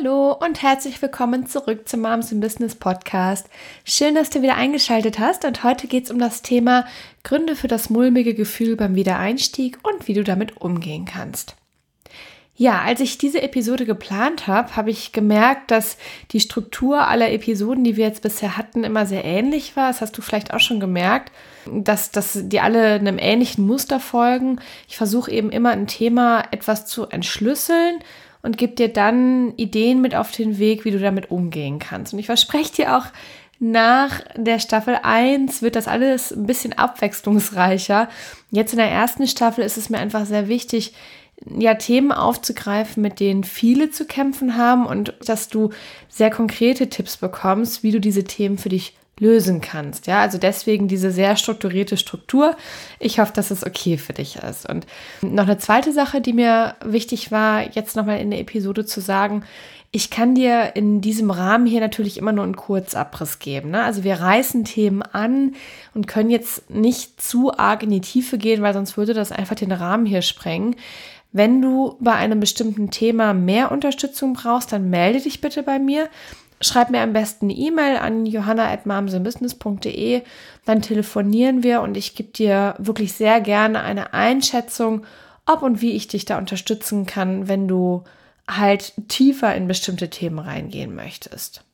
Hallo und herzlich willkommen zurück zum Moms in Business Podcast. Schön, dass du wieder eingeschaltet hast und heute geht es um das Thema Gründe für das mulmige Gefühl beim Wiedereinstieg und wie du damit umgehen kannst. Ja, als ich diese Episode geplant habe, habe ich gemerkt, dass die Struktur aller Episoden, die wir jetzt bisher hatten, immer sehr ähnlich war. Das hast du vielleicht auch schon gemerkt, dass, dass die alle einem ähnlichen Muster folgen. Ich versuche eben immer ein Thema etwas zu entschlüsseln und gebe dir dann Ideen mit auf den Weg, wie du damit umgehen kannst. Und ich verspreche dir auch, nach der Staffel 1 wird das alles ein bisschen abwechslungsreicher. Jetzt in der ersten Staffel ist es mir einfach sehr wichtig, ja, Themen aufzugreifen, mit denen viele zu kämpfen haben und dass du sehr konkrete Tipps bekommst, wie du diese Themen für dich lösen kannst. Ja, also deswegen diese sehr strukturierte Struktur. Ich hoffe, dass es okay für dich ist. Und noch eine zweite Sache, die mir wichtig war, jetzt nochmal in der Episode zu sagen, ich kann dir in diesem Rahmen hier natürlich immer nur einen Kurzabriss geben. Ne? Also wir reißen Themen an und können jetzt nicht zu arg in die Tiefe gehen, weil sonst würde das einfach den Rahmen hier sprengen. Wenn du bei einem bestimmten Thema mehr Unterstützung brauchst, dann melde dich bitte bei mir. Schreib mir am besten eine E-Mail an johanna.mamsenbusiness.de, dann telefonieren wir und ich gebe dir wirklich sehr gerne eine Einschätzung, ob und wie ich dich da unterstützen kann, wenn du halt tiefer in bestimmte Themen reingehen möchtest.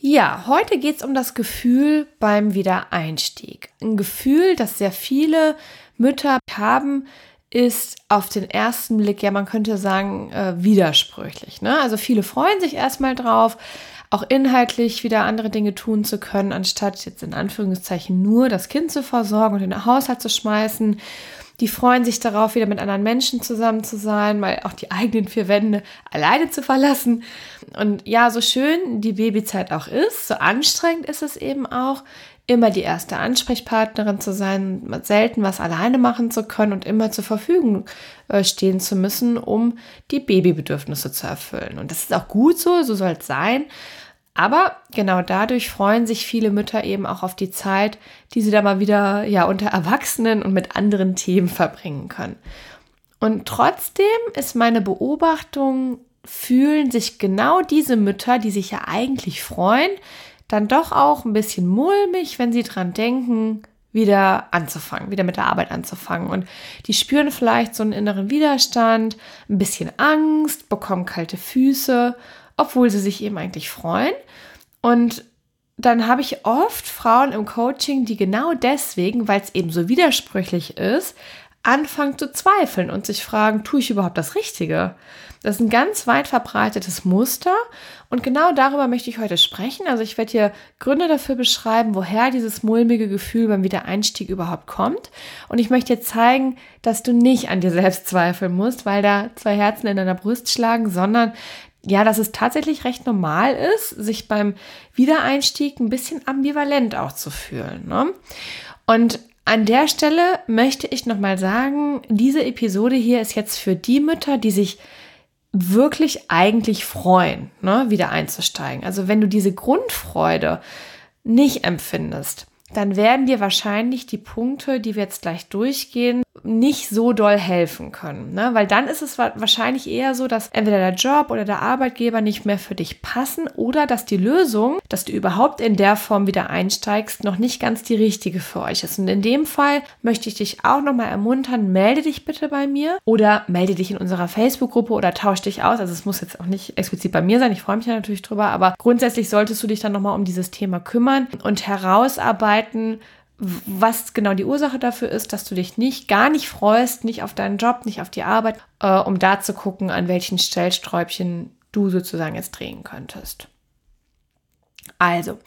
Ja, heute geht es um das Gefühl beim Wiedereinstieg. Ein Gefühl, das sehr viele Mütter haben, ist auf den ersten Blick, ja, man könnte sagen, äh, widersprüchlich. Ne? Also viele freuen sich erstmal drauf, auch inhaltlich wieder andere Dinge tun zu können, anstatt jetzt in Anführungszeichen nur das Kind zu versorgen und in den Haushalt zu schmeißen. Die freuen sich darauf, wieder mit anderen Menschen zusammen zu sein, mal auch die eigenen vier Wände alleine zu verlassen. Und ja, so schön die Babyzeit auch ist, so anstrengend ist es eben auch, immer die erste Ansprechpartnerin zu sein, selten was alleine machen zu können und immer zur Verfügung äh, stehen zu müssen, um die Babybedürfnisse zu erfüllen. Und das ist auch gut so, so soll es sein. Aber genau dadurch freuen sich viele Mütter eben auch auf die Zeit, die sie da mal wieder ja unter Erwachsenen und mit anderen Themen verbringen können. Und trotzdem ist meine Beobachtung, fühlen sich genau diese Mütter, die sich ja eigentlich freuen, dann doch auch ein bisschen mulmig, wenn sie dran denken, wieder anzufangen, wieder mit der Arbeit anzufangen. Und die spüren vielleicht so einen inneren Widerstand, ein bisschen Angst, bekommen kalte Füße, obwohl sie sich eben eigentlich freuen. Und dann habe ich oft Frauen im Coaching, die genau deswegen, weil es eben so widersprüchlich ist, anfangen zu zweifeln und sich fragen, tue ich überhaupt das Richtige? Das ist ein ganz weit verbreitetes Muster und genau darüber möchte ich heute sprechen. Also ich werde hier Gründe dafür beschreiben, woher dieses mulmige Gefühl beim Wiedereinstieg überhaupt kommt. Und ich möchte dir zeigen, dass du nicht an dir selbst zweifeln musst, weil da zwei Herzen in deiner Brust schlagen, sondern ja, dass es tatsächlich recht normal ist, sich beim Wiedereinstieg ein bisschen ambivalent auch zu fühlen. Ne? Und an der Stelle möchte ich nochmal sagen, diese Episode hier ist jetzt für die Mütter, die sich wirklich eigentlich freuen, ne, wieder einzusteigen. Also wenn du diese Grundfreude nicht empfindest, dann werden dir wahrscheinlich die Punkte, die wir jetzt gleich durchgehen, nicht so doll helfen können. Ne? Weil dann ist es wahrscheinlich eher so, dass entweder der Job oder der Arbeitgeber nicht mehr für dich passen oder dass die Lösung, dass du überhaupt in der Form wieder einsteigst, noch nicht ganz die richtige für euch ist. Und in dem Fall möchte ich dich auch nochmal ermuntern, melde dich bitte bei mir oder melde dich in unserer Facebook-Gruppe oder tausch dich aus. Also es muss jetzt auch nicht explizit bei mir sein, ich freue mich ja natürlich drüber, aber grundsätzlich solltest du dich dann nochmal um dieses Thema kümmern und herausarbeiten, was genau die Ursache dafür ist, dass du dich nicht, gar nicht freust, nicht auf deinen Job, nicht auf die Arbeit, äh, um da zu gucken, an welchen Stellsträubchen du sozusagen jetzt drehen könntest. Also,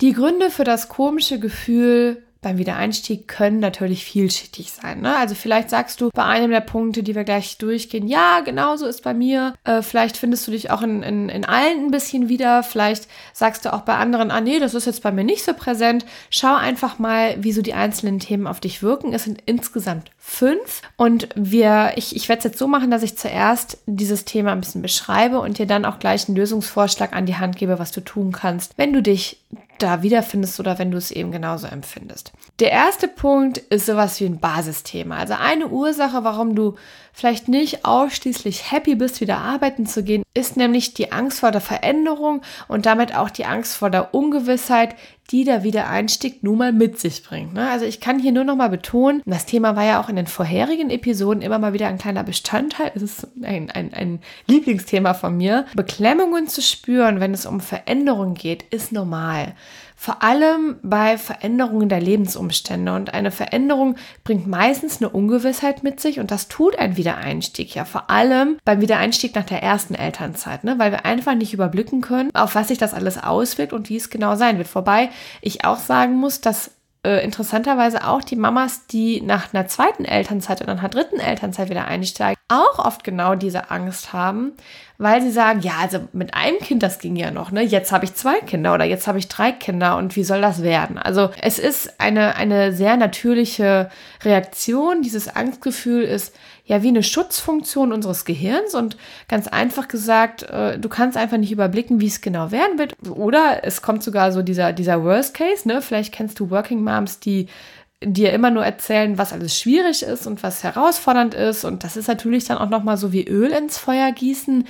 die Gründe für das komische Gefühl beim Wiedereinstieg können natürlich vielschichtig sein. Ne? Also vielleicht sagst du bei einem der Punkte, die wir gleich durchgehen, ja, genau so ist bei mir. Äh, vielleicht findest du dich auch in, in, in allen ein bisschen wieder. Vielleicht sagst du auch bei anderen, ah nee, das ist jetzt bei mir nicht so präsent. Schau einfach mal, wie so die einzelnen Themen auf dich wirken. Es sind insgesamt fünf. Und wir, ich, ich werde es jetzt so machen, dass ich zuerst dieses Thema ein bisschen beschreibe und dir dann auch gleich einen Lösungsvorschlag an die Hand gebe, was du tun kannst, wenn du dich da wiederfindest oder wenn du es eben genauso empfindest. Der erste Punkt ist sowas wie ein Basisthema. Also eine Ursache, warum du vielleicht nicht ausschließlich happy bist, wieder arbeiten zu gehen, ist nämlich die Angst vor der Veränderung und damit auch die Angst vor der Ungewissheit, die der Wiedereinstieg nun mal mit sich bringt. Ne? Also ich kann hier nur noch mal betonen, das Thema war ja auch in den vorherigen Episoden immer mal wieder ein kleiner Bestandteil. Es ist ein, ein, ein Lieblingsthema von mir. Beklemmungen zu spüren, wenn es um Veränderung geht, ist normal. Vor allem bei Veränderungen der Lebensumstände. Und eine Veränderung bringt meistens eine Ungewissheit mit sich und das tut ein Wiedereinstieg ja. Vor allem beim Wiedereinstieg nach der ersten Elternzeit, ne? weil wir einfach nicht überblicken können, auf was sich das alles auswirkt und wie es genau sein wird. Vorbei ich auch sagen muss, dass äh, interessanterweise auch die Mamas, die nach einer zweiten Elternzeit oder einer dritten Elternzeit wieder einsteigen, auch oft genau diese Angst haben, weil sie sagen, ja, also mit einem Kind, das ging ja noch, ne? Jetzt habe ich zwei Kinder oder jetzt habe ich drei Kinder und wie soll das werden? Also es ist eine, eine sehr natürliche Reaktion. Dieses Angstgefühl ist ja wie eine Schutzfunktion unseres Gehirns und ganz einfach gesagt, äh, du kannst einfach nicht überblicken, wie es genau werden wird. Oder es kommt sogar so dieser, dieser Worst Case, ne? Vielleicht kennst du Working Moms, die dir immer nur erzählen, was alles schwierig ist und was herausfordernd ist. Und das ist natürlich dann auch nochmal so wie Öl ins Feuer gießen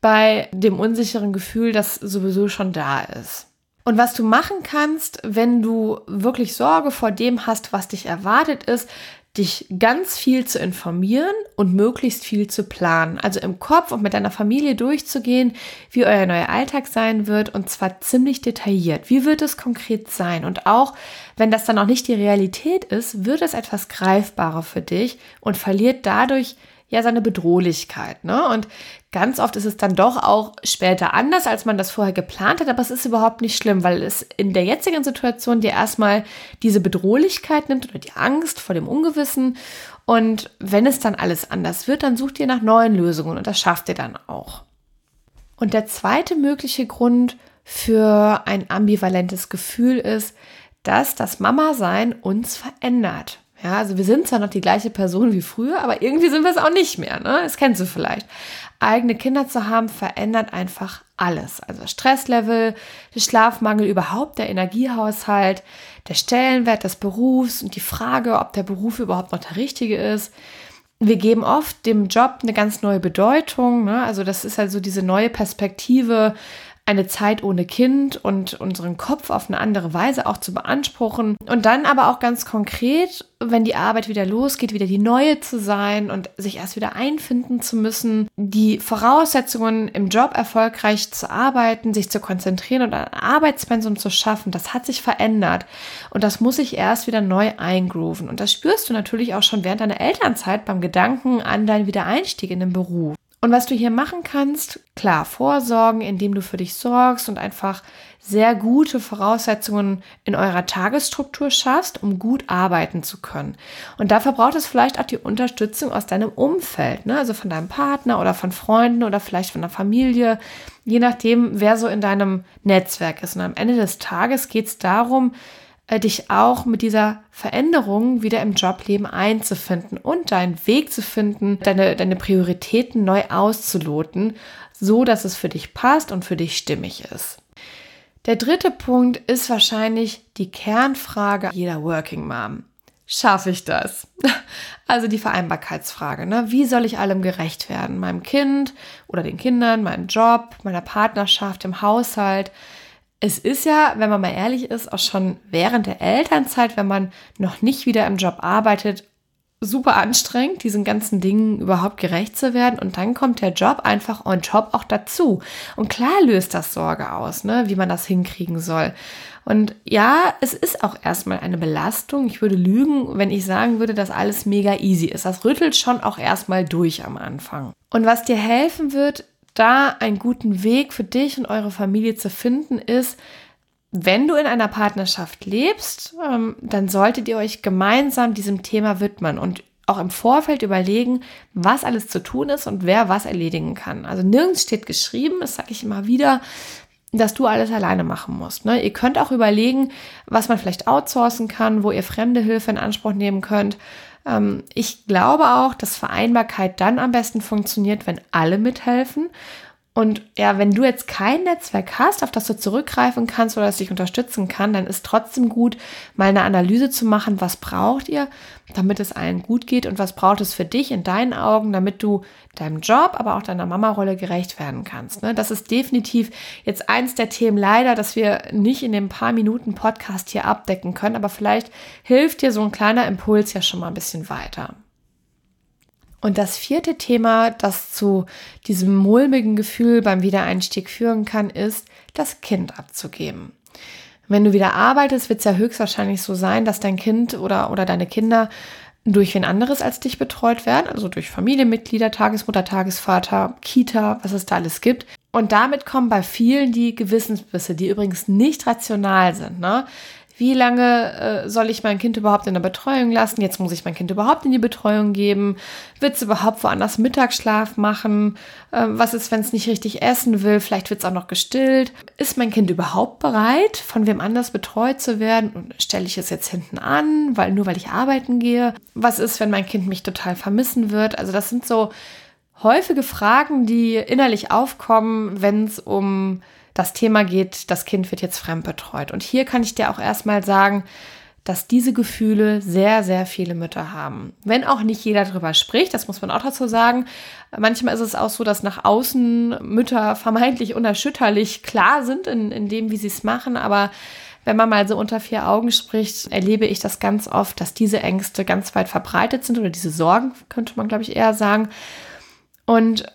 bei dem unsicheren Gefühl, das sowieso schon da ist. Und was du machen kannst, wenn du wirklich Sorge vor dem hast, was dich erwartet, ist, dich ganz viel zu informieren und möglichst viel zu planen. Also im Kopf und mit deiner Familie durchzugehen, wie euer neuer Alltag sein wird und zwar ziemlich detailliert. Wie wird es konkret sein? Und auch wenn das dann auch nicht die Realität ist, wird es etwas greifbarer für dich und verliert dadurch ja seine Bedrohlichkeit. Ne? Und ganz oft ist es dann doch auch später anders, als man das vorher geplant hat, aber es ist überhaupt nicht schlimm, weil es in der jetzigen Situation dir erstmal diese Bedrohlichkeit nimmt oder die Angst vor dem Ungewissen. Und wenn es dann alles anders wird, dann sucht ihr nach neuen Lösungen und das schafft ihr dann auch. Und der zweite mögliche Grund für ein ambivalentes Gefühl ist, dass das Mama-Sein uns verändert. Ja, also wir sind zwar noch die gleiche Person wie früher, aber irgendwie sind wir es auch nicht mehr. Ne? Das kennst du vielleicht. Eigene Kinder zu haben verändert einfach alles. Also Stresslevel, der Schlafmangel, überhaupt der Energiehaushalt, der Stellenwert des Berufs und die Frage, ob der Beruf überhaupt noch der richtige ist. Wir geben oft dem Job eine ganz neue Bedeutung. Ne? Also das ist also diese neue Perspektive eine Zeit ohne Kind und unseren Kopf auf eine andere Weise auch zu beanspruchen. Und dann aber auch ganz konkret, wenn die Arbeit wieder losgeht, wieder die neue zu sein und sich erst wieder einfinden zu müssen, die Voraussetzungen im Job erfolgreich zu arbeiten, sich zu konzentrieren und ein Arbeitspensum zu schaffen, das hat sich verändert. Und das muss sich erst wieder neu eingrooven. Und das spürst du natürlich auch schon während deiner Elternzeit beim Gedanken an deinen Wiedereinstieg in den Beruf. Und was du hier machen kannst, klar, vorsorgen, indem du für dich sorgst und einfach sehr gute Voraussetzungen in eurer Tagesstruktur schaffst, um gut arbeiten zu können. Und dafür braucht es vielleicht auch die Unterstützung aus deinem Umfeld, ne? also von deinem Partner oder von Freunden oder vielleicht von der Familie, je nachdem, wer so in deinem Netzwerk ist. Und am Ende des Tages geht es darum, äh, dich auch mit dieser Veränderung wieder im Jobleben einzufinden und deinen Weg zu finden, deine, deine Prioritäten neu auszuloten, so dass es für dich passt und für dich stimmig ist. Der dritte Punkt ist wahrscheinlich die Kernfrage jeder Working Mom. Schaffe ich das? Also die Vereinbarkeitsfrage. Ne? Wie soll ich allem gerecht werden? Meinem Kind oder den Kindern, meinem Job, meiner Partnerschaft, im Haushalt? Es ist ja, wenn man mal ehrlich ist, auch schon während der Elternzeit, wenn man noch nicht wieder im Job arbeitet, super anstrengend, diesen ganzen Dingen überhaupt gerecht zu werden. Und dann kommt der Job einfach on top auch dazu. Und klar löst das Sorge aus, ne, wie man das hinkriegen soll. Und ja, es ist auch erstmal eine Belastung. Ich würde lügen, wenn ich sagen würde, dass alles mega easy ist. Das rüttelt schon auch erstmal durch am Anfang. Und was dir helfen wird, da einen guten Weg für dich und eure Familie zu finden, ist, wenn du in einer Partnerschaft lebst, ähm, dann solltet ihr euch gemeinsam diesem Thema widmen und auch im Vorfeld überlegen, was alles zu tun ist und wer was erledigen kann. Also nirgends steht geschrieben, das sage ich immer wieder, dass du alles alleine machen musst. Ne? Ihr könnt auch überlegen, was man vielleicht outsourcen kann, wo ihr fremde Hilfe in Anspruch nehmen könnt. Ähm, ich glaube auch, dass Vereinbarkeit dann am besten funktioniert, wenn alle mithelfen und ja, wenn du jetzt kein Netzwerk hast, auf das du zurückgreifen kannst oder das dich unterstützen kann, dann ist trotzdem gut, mal eine Analyse zu machen, was braucht ihr, damit es allen gut geht und was braucht es für dich in deinen Augen, damit du deinem Job, aber auch deiner Mama-Rolle gerecht werden kannst. Ne? Das ist definitiv jetzt eins der Themen leider, dass wir nicht in dem paar Minuten Podcast hier abdecken können, aber vielleicht hilft dir so ein kleiner Impuls ja schon mal ein bisschen weiter. Und das vierte Thema, das zu diesem mulmigen Gefühl beim Wiedereinstieg führen kann, ist, das Kind abzugeben. Wenn du wieder arbeitest, wird es ja höchstwahrscheinlich so sein, dass dein Kind oder, oder deine Kinder durch wen anderes als dich betreut werden, also durch Familienmitglieder, Tagesmutter, Tagesvater, Kita, was es da alles gibt. Und damit kommen bei vielen die Gewissensbisse, die übrigens nicht rational sind. Ne? Wie lange äh, soll ich mein Kind überhaupt in der Betreuung lassen? Jetzt muss ich mein Kind überhaupt in die Betreuung geben. Wird es überhaupt woanders Mittagsschlaf machen? Äh, was ist, wenn es nicht richtig essen will? Vielleicht wird es auch noch gestillt. Ist mein Kind überhaupt bereit, von wem anders betreut zu werden? Und stelle ich es jetzt hinten an, weil nur weil ich arbeiten gehe? Was ist, wenn mein Kind mich total vermissen wird? Also das sind so häufige Fragen, die innerlich aufkommen, wenn es um das Thema geht, das Kind wird jetzt fremdbetreut. Und hier kann ich dir auch erstmal sagen, dass diese Gefühle sehr, sehr viele Mütter haben. Wenn auch nicht jeder darüber spricht, das muss man auch dazu sagen. Manchmal ist es auch so, dass nach außen Mütter vermeintlich unerschütterlich klar sind in, in dem, wie sie es machen, aber wenn man mal so unter vier Augen spricht, erlebe ich das ganz oft, dass diese Ängste ganz weit verbreitet sind oder diese Sorgen, könnte man, glaube ich, eher sagen. Und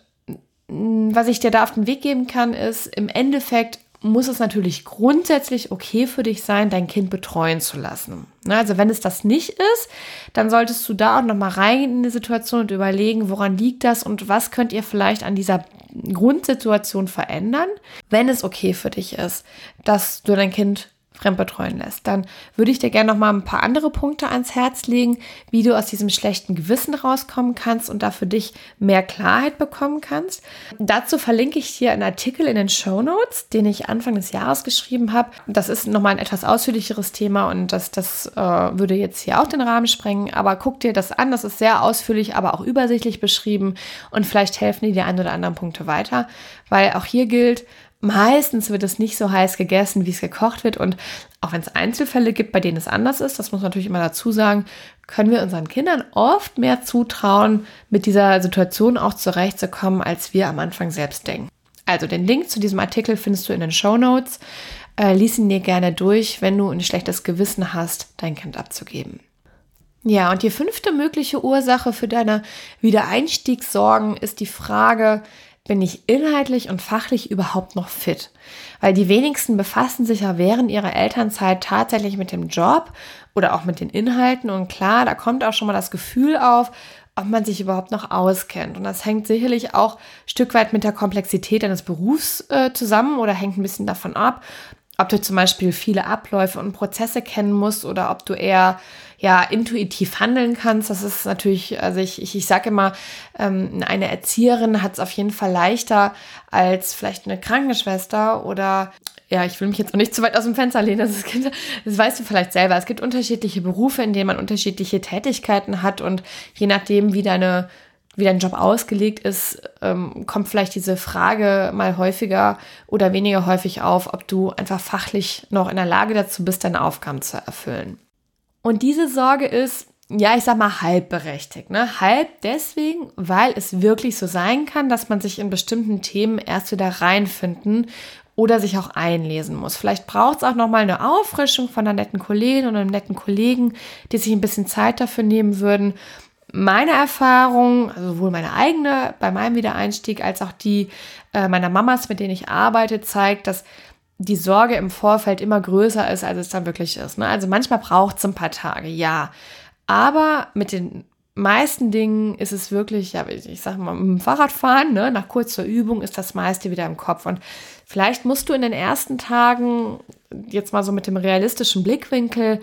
was ich dir da auf den Weg geben kann, ist, im Endeffekt muss es natürlich grundsätzlich okay für dich sein, dein Kind betreuen zu lassen. Also wenn es das nicht ist, dann solltest du da auch noch mal rein in die Situation und überlegen, woran liegt das und was könnt ihr vielleicht an dieser Grundsituation verändern, wenn es okay für dich ist, dass du dein Kind fremdbetreuen lässt, dann würde ich dir gerne noch mal ein paar andere Punkte ans Herz legen, wie du aus diesem schlechten Gewissen rauskommen kannst und da für dich mehr Klarheit bekommen kannst. Dazu verlinke ich dir einen Artikel in den Show Notes, den ich Anfang des Jahres geschrieben habe. Das ist noch mal ein etwas ausführlicheres Thema und das, das äh, würde jetzt hier auch den Rahmen sprengen, aber guck dir das an, das ist sehr ausführlich, aber auch übersichtlich beschrieben und vielleicht helfen dir die ein oder anderen Punkte weiter, weil auch hier gilt, Meistens wird es nicht so heiß gegessen, wie es gekocht wird. Und auch wenn es Einzelfälle gibt, bei denen es anders ist, das muss man natürlich immer dazu sagen, können wir unseren Kindern oft mehr zutrauen, mit dieser Situation auch zurechtzukommen, als wir am Anfang selbst denken. Also den Link zu diesem Artikel findest du in den Show Notes. Äh, lies ihn dir gerne durch, wenn du ein schlechtes Gewissen hast, dein Kind abzugeben. Ja, und die fünfte mögliche Ursache für deine Wiedereinstiegssorgen ist die Frage, bin ich inhaltlich und fachlich überhaupt noch fit? Weil die wenigsten befassen sich ja während ihrer Elternzeit tatsächlich mit dem Job oder auch mit den Inhalten. Und klar, da kommt auch schon mal das Gefühl auf, ob man sich überhaupt noch auskennt. Und das hängt sicherlich auch ein Stück weit mit der Komplexität deines Berufs äh, zusammen oder hängt ein bisschen davon ab, ob du zum Beispiel viele Abläufe und Prozesse kennen musst oder ob du eher ja intuitiv handeln kannst. Das ist natürlich, also ich, ich, ich sage immer, ähm, eine Erzieherin hat es auf jeden Fall leichter als vielleicht eine Krankenschwester oder ja, ich will mich jetzt auch nicht zu weit aus dem Fenster lehnen. Das, ist, das weißt du vielleicht selber. Es gibt unterschiedliche Berufe, in denen man unterschiedliche Tätigkeiten hat und je nachdem, wie deine wie dein Job ausgelegt ist, ähm, kommt vielleicht diese Frage mal häufiger oder weniger häufig auf, ob du einfach fachlich noch in der Lage dazu bist, deine Aufgaben zu erfüllen. Und diese Sorge ist, ja, ich sag mal, halb berechtigt. Ne? Halb deswegen, weil es wirklich so sein kann, dass man sich in bestimmten Themen erst wieder reinfinden oder sich auch einlesen muss. Vielleicht braucht es auch nochmal eine Auffrischung von einer netten Kollegin oder einem netten Kollegen, die sich ein bisschen Zeit dafür nehmen würden. Meine Erfahrung, also sowohl meine eigene bei meinem Wiedereinstieg als auch die äh, meiner Mamas, mit denen ich arbeite, zeigt, dass die Sorge im Vorfeld immer größer ist, als es dann wirklich ist. Ne? Also manchmal braucht es ein paar Tage, ja. Aber mit den meisten Dingen ist es wirklich, ja, ich sag mal, dem Fahrradfahren, ne, nach kurzer Übung ist das meiste wieder im Kopf. Und vielleicht musst du in den ersten Tagen jetzt mal so mit dem realistischen Blickwinkel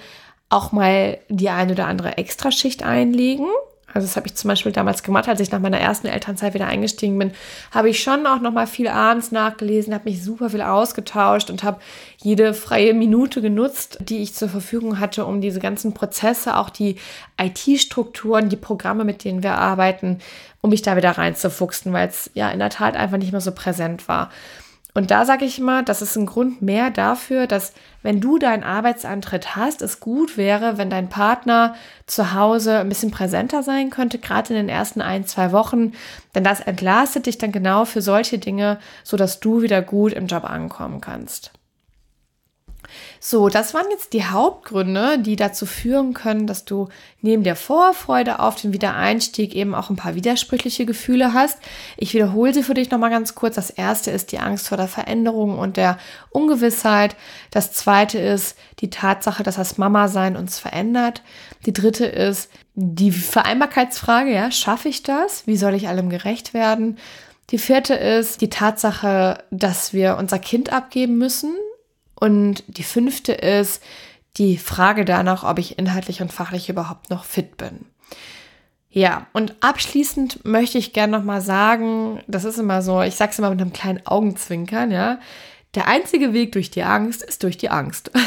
auch mal die eine oder andere Extraschicht einlegen. Also das habe ich zum Beispiel damals gemacht, als ich nach meiner ersten Elternzeit wieder eingestiegen bin, habe ich schon auch noch mal viel abends nachgelesen, habe mich super viel ausgetauscht und habe jede freie Minute genutzt, die ich zur Verfügung hatte, um diese ganzen Prozesse, auch die IT-Strukturen, die Programme, mit denen wir arbeiten, um mich da wieder reinzufuchsen, weil es ja in der Tat einfach nicht mehr so präsent war. Und da sage ich immer, das ist ein Grund mehr dafür, dass wenn du deinen Arbeitsantritt hast, es gut wäre, wenn dein Partner zu Hause ein bisschen präsenter sein könnte, gerade in den ersten ein, zwei Wochen. Denn das entlastet dich dann genau für solche Dinge, sodass du wieder gut im Job ankommen kannst. So, das waren jetzt die Hauptgründe, die dazu führen können, dass du neben der Vorfreude auf den Wiedereinstieg eben auch ein paar widersprüchliche Gefühle hast. Ich wiederhole sie für dich nochmal ganz kurz. Das erste ist die Angst vor der Veränderung und der Ungewissheit. Das zweite ist die Tatsache, dass das Mama-Sein uns verändert. Die dritte ist die Vereinbarkeitsfrage, ja, schaffe ich das? Wie soll ich allem gerecht werden? Die vierte ist die Tatsache, dass wir unser Kind abgeben müssen. Und die fünfte ist die Frage danach, ob ich inhaltlich und fachlich überhaupt noch fit bin. Ja, und abschließend möchte ich gerne nochmal sagen, das ist immer so, ich sage es immer mit einem kleinen Augenzwinkern, ja, der einzige Weg durch die Angst ist durch die Angst.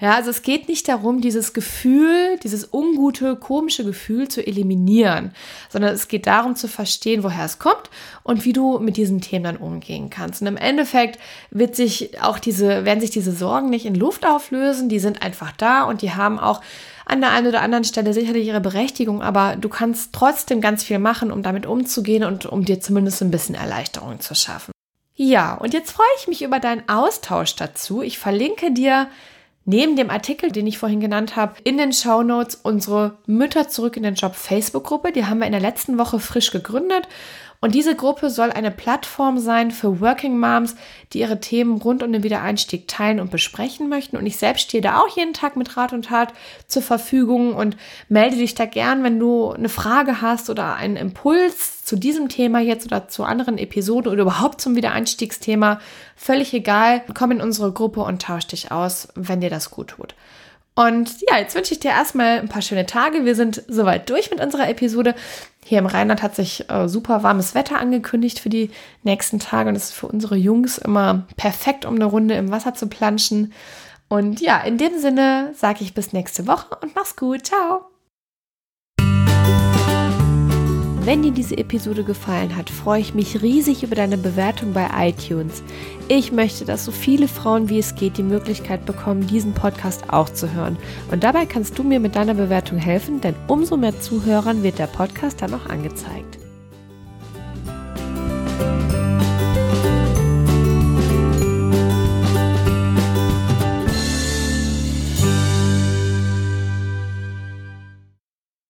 Ja, also es geht nicht darum, dieses Gefühl, dieses ungute, komische Gefühl zu eliminieren, sondern es geht darum zu verstehen, woher es kommt und wie du mit diesen Themen dann umgehen kannst. Und im Endeffekt wird sich auch diese, werden sich diese Sorgen nicht in Luft auflösen, die sind einfach da und die haben auch an der einen oder anderen Stelle sicherlich ihre Berechtigung, aber du kannst trotzdem ganz viel machen, um damit umzugehen und um dir zumindest ein bisschen Erleichterung zu schaffen. Ja, und jetzt freue ich mich über deinen Austausch dazu. Ich verlinke dir neben dem Artikel, den ich vorhin genannt habe, in den Show Notes unsere Mütter zurück in den Job Facebook-Gruppe. Die haben wir in der letzten Woche frisch gegründet. Und diese Gruppe soll eine Plattform sein für Working Moms, die ihre Themen rund um den Wiedereinstieg teilen und besprechen möchten. Und ich selbst stehe da auch jeden Tag mit Rat und Tat zur Verfügung und melde dich da gern, wenn du eine Frage hast oder einen Impuls zu diesem Thema jetzt oder zu anderen Episoden oder überhaupt zum Wiedereinstiegsthema. Völlig egal. Komm in unsere Gruppe und tausch dich aus, wenn dir das gut tut. Und ja, jetzt wünsche ich dir erstmal ein paar schöne Tage. Wir sind soweit durch mit unserer Episode. Hier im Rheinland hat sich äh, super warmes Wetter angekündigt für die nächsten Tage und es ist für unsere Jungs immer perfekt, um eine Runde im Wasser zu planschen. Und ja, in dem Sinne sage ich bis nächste Woche und mach's gut. Ciao. Wenn dir diese Episode gefallen hat, freue ich mich riesig über deine Bewertung bei iTunes. Ich möchte, dass so viele Frauen wie es geht die Möglichkeit bekommen, diesen Podcast auch zu hören. Und dabei kannst du mir mit deiner Bewertung helfen, denn umso mehr Zuhörern wird der Podcast dann auch angezeigt.